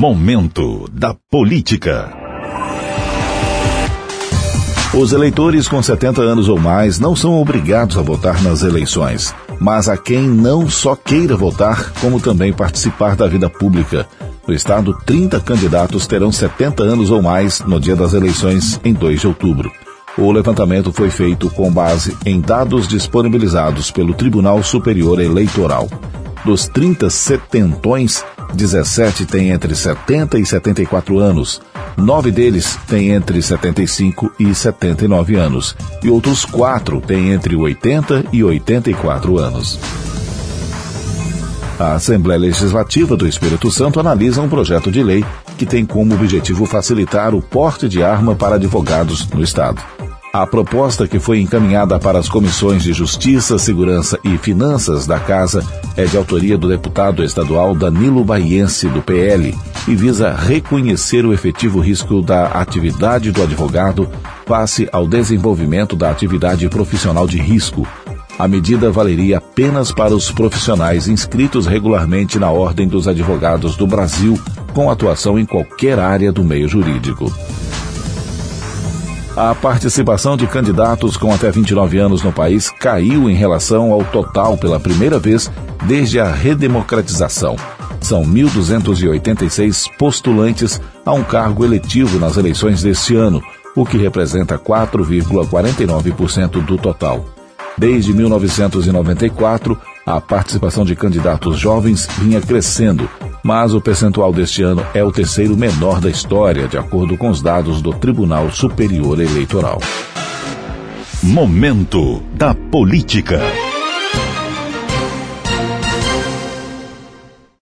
Momento da Política. Os eleitores com 70 anos ou mais não são obrigados a votar nas eleições, mas a quem não só queira votar, como também participar da vida pública. No estado, 30 candidatos terão 70 anos ou mais no dia das eleições, em 2 de outubro. O levantamento foi feito com base em dados disponibilizados pelo Tribunal Superior Eleitoral. Dos 30 setentões, 17 têm entre 70 e 74 anos, nove deles têm entre 75 e 79 anos, e outros quatro têm entre 80 e 84 anos. A Assembleia Legislativa do Espírito Santo analisa um projeto de lei que tem como objetivo facilitar o porte de arma para advogados no Estado. A proposta que foi encaminhada para as comissões de Justiça, Segurança e Finanças da Casa é de autoria do deputado estadual Danilo Baiense, do PL, e visa reconhecer o efetivo risco da atividade do advogado face ao desenvolvimento da atividade profissional de risco. A medida valeria apenas para os profissionais inscritos regularmente na Ordem dos Advogados do Brasil, com atuação em qualquer área do meio jurídico. A participação de candidatos com até 29 anos no país caiu em relação ao total pela primeira vez desde a redemocratização. São 1.286 postulantes a um cargo eletivo nas eleições deste ano, o que representa 4,49% do total. Desde 1994, a participação de candidatos jovens vinha crescendo, mas o percentual deste ano é o terceiro menor da história, de acordo com os dados do Tribunal Superior Eleitoral. Momento da Política.